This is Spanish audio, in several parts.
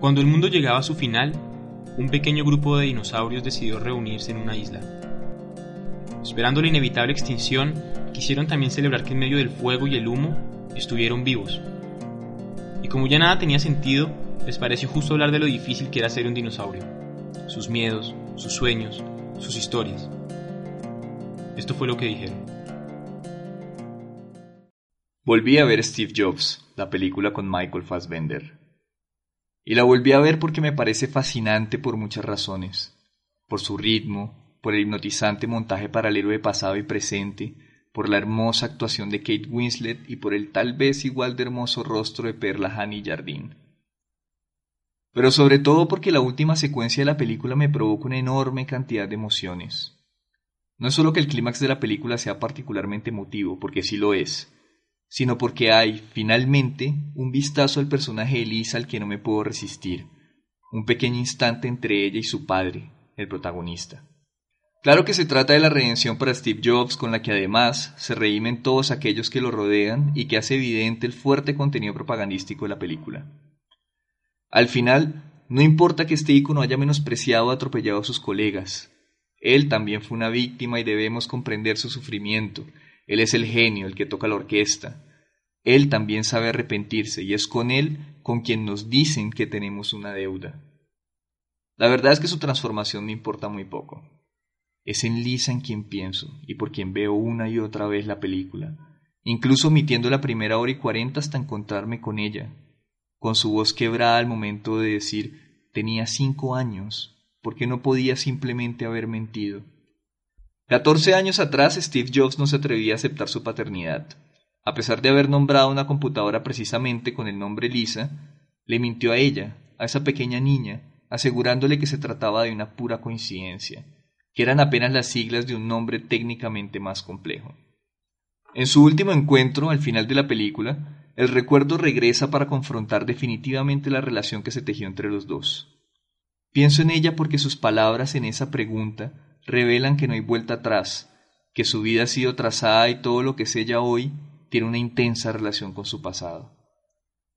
Cuando el mundo llegaba a su final, un pequeño grupo de dinosaurios decidió reunirse en una isla. Esperando la inevitable extinción, quisieron también celebrar que en medio del fuego y el humo estuvieron vivos. Y como ya nada tenía sentido, les pareció justo hablar de lo difícil que era ser un dinosaurio, sus miedos, sus sueños, sus historias. Esto fue lo que dijeron. Volví a ver Steve Jobs, la película con Michael Fassbender. Y la volví a ver porque me parece fascinante por muchas razones. Por su ritmo, por el hipnotizante montaje paralelo de pasado y presente, por la hermosa actuación de Kate Winslet y por el tal vez igual de hermoso rostro de Perla Honey Jardín. Pero sobre todo porque la última secuencia de la película me provoca una enorme cantidad de emociones. No es solo que el clímax de la película sea particularmente emotivo, porque sí lo es, sino porque hay, finalmente, un vistazo al personaje de Elisa al que no me puedo resistir, un pequeño instante entre ella y su padre, el protagonista. Claro que se trata de la redención para Steve Jobs, con la que además se reímen todos aquellos que lo rodean y que hace evidente el fuerte contenido propagandístico de la película. Al final, no importa que este ícono haya menospreciado o atropellado a sus colegas. Él también fue una víctima y debemos comprender su sufrimiento, él es el genio, el que toca la orquesta. Él también sabe arrepentirse y es con Él con quien nos dicen que tenemos una deuda. La verdad es que su transformación me importa muy poco. Es en Lisa en quien pienso y por quien veo una y otra vez la película, incluso omitiendo la primera hora y cuarenta hasta encontrarme con ella, con su voz quebrada al momento de decir tenía cinco años, porque no podía simplemente haber mentido. Catorce años atrás Steve Jobs no se atrevía a aceptar su paternidad. A pesar de haber nombrado una computadora precisamente con el nombre Lisa, le mintió a ella, a esa pequeña niña, asegurándole que se trataba de una pura coincidencia, que eran apenas las siglas de un nombre técnicamente más complejo. En su último encuentro, al final de la película, el recuerdo regresa para confrontar definitivamente la relación que se tejió entre los dos. Pienso en ella porque sus palabras en esa pregunta revelan que no hay vuelta atrás, que su vida ha sido trazada y todo lo que es ella hoy tiene una intensa relación con su pasado.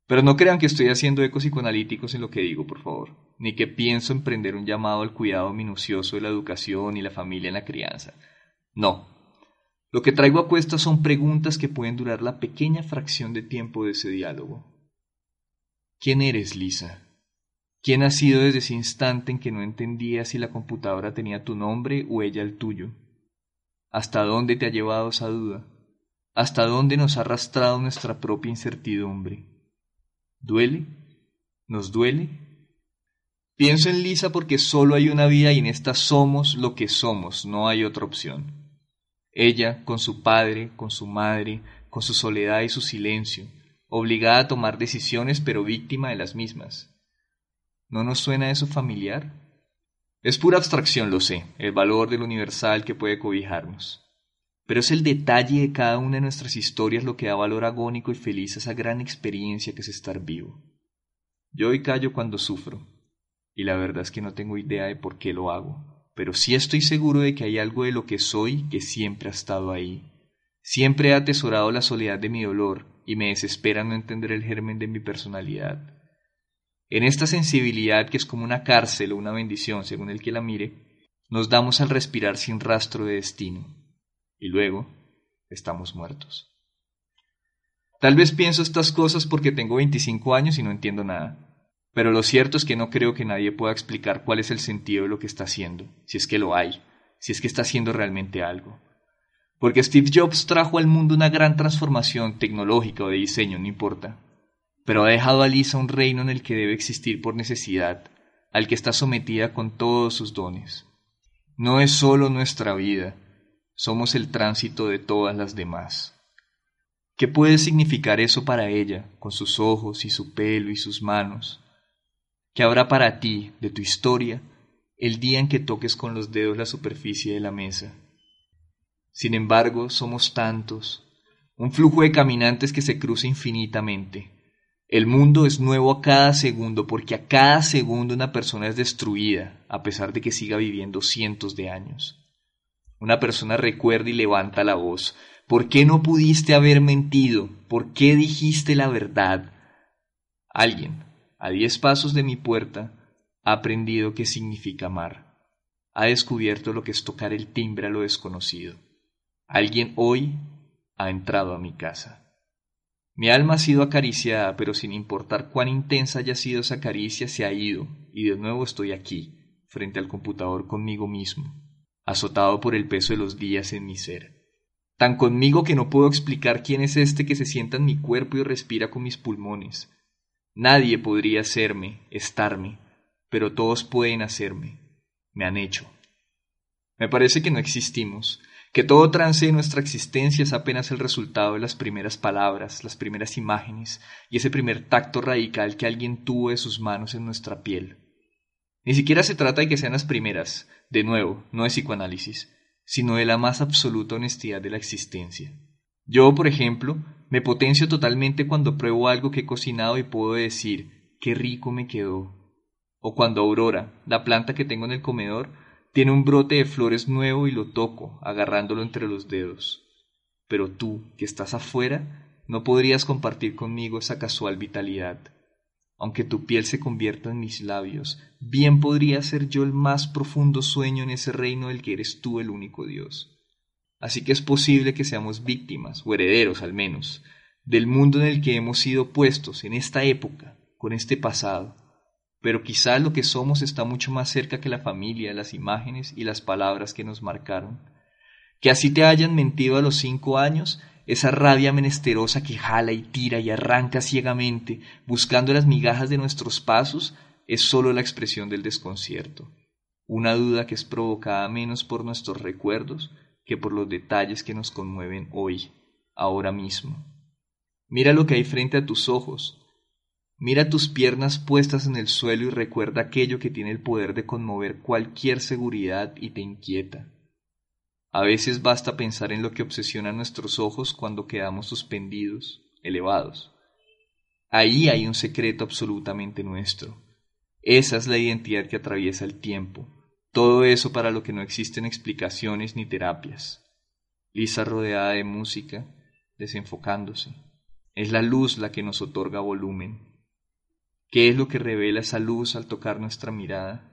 Pero no crean que estoy haciendo ecos psicoanalíticos en lo que digo, por favor, ni que pienso emprender un llamado al cuidado minucioso de la educación y la familia en la crianza. No. Lo que traigo a cuesta son preguntas que pueden durar la pequeña fracción de tiempo de ese diálogo. ¿Quién eres, Lisa? ¿Quién ha sido desde ese instante en que no entendía si la computadora tenía tu nombre o ella el tuyo? ¿Hasta dónde te ha llevado esa duda? ¿Hasta dónde nos ha arrastrado nuestra propia incertidumbre? ¿Duele? ¿Nos duele? Pienso en Lisa porque solo hay una vida y en esta somos lo que somos, no hay otra opción. Ella, con su padre, con su madre, con su soledad y su silencio, obligada a tomar decisiones pero víctima de las mismas ¿No nos suena eso familiar? Es pura abstracción, lo sé, el valor del universal que puede cobijarnos. Pero es el detalle de cada una de nuestras historias lo que da valor agónico y feliz a esa gran experiencia que es estar vivo. Yo hoy callo cuando sufro, y la verdad es que no tengo idea de por qué lo hago, pero sí estoy seguro de que hay algo de lo que soy que siempre ha estado ahí. Siempre he atesorado la soledad de mi dolor y me desespera no entender el germen de mi personalidad. En esta sensibilidad que es como una cárcel o una bendición según el que la mire, nos damos al respirar sin rastro de destino y luego estamos muertos. Tal vez pienso estas cosas porque tengo 25 años y no entiendo nada, pero lo cierto es que no creo que nadie pueda explicar cuál es el sentido de lo que está haciendo, si es que lo hay, si es que está haciendo realmente algo. Porque Steve Jobs trajo al mundo una gran transformación tecnológica o de diseño, no importa, pero ha dejado a Lisa un reino en el que debe existir por necesidad, al que está sometida con todos sus dones. No es sólo nuestra vida, somos el tránsito de todas las demás. ¿Qué puede significar eso para ella, con sus ojos y su pelo y sus manos? ¿Qué habrá para ti, de tu historia, el día en que toques con los dedos la superficie de la mesa? Sin embargo, somos tantos, un flujo de caminantes que se cruza infinitamente. El mundo es nuevo a cada segundo porque a cada segundo una persona es destruida, a pesar de que siga viviendo cientos de años. Una persona recuerda y levanta la voz. ¿Por qué no pudiste haber mentido? ¿Por qué dijiste la verdad? Alguien, a diez pasos de mi puerta, ha aprendido qué significa amar. Ha descubierto lo que es tocar el timbre a lo desconocido. Alguien hoy ha entrado a mi casa. Mi alma ha sido acariciada, pero sin importar cuán intensa haya sido esa caricia, se ha ido, y de nuevo estoy aquí, frente al computador conmigo mismo, azotado por el peso de los días en mi ser. Tan conmigo que no puedo explicar quién es este que se sienta en mi cuerpo y respira con mis pulmones. Nadie podría hacerme, estarme, pero todos pueden hacerme. Me han hecho. Me parece que no existimos, que todo trance de nuestra existencia es apenas el resultado de las primeras palabras, las primeras imágenes y ese primer tacto radical que alguien tuvo de sus manos en nuestra piel. Ni siquiera se trata de que sean las primeras, de nuevo, no de psicoanálisis, sino de la más absoluta honestidad de la existencia. Yo, por ejemplo, me potencio totalmente cuando pruebo algo que he cocinado y puedo decir, qué rico me quedó. O cuando Aurora, la planta que tengo en el comedor, tiene un brote de flores nuevo y lo toco, agarrándolo entre los dedos. Pero tú, que estás afuera, no podrías compartir conmigo esa casual vitalidad. Aunque tu piel se convierta en mis labios, bien podría ser yo el más profundo sueño en ese reino del que eres tú el único Dios. Así que es posible que seamos víctimas, o herederos al menos, del mundo en el que hemos sido puestos en esta época, con este pasado, pero quizá lo que somos está mucho más cerca que la familia, las imágenes y las palabras que nos marcaron. Que así te hayan mentido a los cinco años, esa rabia menesterosa que jala y tira y arranca ciegamente, buscando las migajas de nuestros pasos, es sólo la expresión del desconcierto, una duda que es provocada menos por nuestros recuerdos que por los detalles que nos conmueven hoy, ahora mismo. Mira lo que hay frente a tus ojos, Mira tus piernas puestas en el suelo y recuerda aquello que tiene el poder de conmover cualquier seguridad y te inquieta. A veces basta pensar en lo que obsesiona nuestros ojos cuando quedamos suspendidos, elevados. Ahí hay un secreto absolutamente nuestro. Esa es la identidad que atraviesa el tiempo. Todo eso para lo que no existen explicaciones ni terapias. Lisa rodeada de música, desenfocándose. Es la luz la que nos otorga volumen. ¿Qué es lo que revela esa luz al tocar nuestra mirada?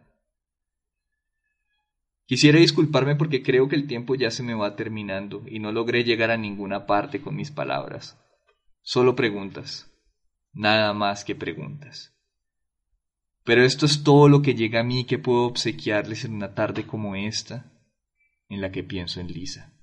Quisiera disculparme porque creo que el tiempo ya se me va terminando y no logré llegar a ninguna parte con mis palabras. Solo preguntas, nada más que preguntas. Pero esto es todo lo que llega a mí que puedo obsequiarles en una tarde como esta, en la que pienso en Lisa.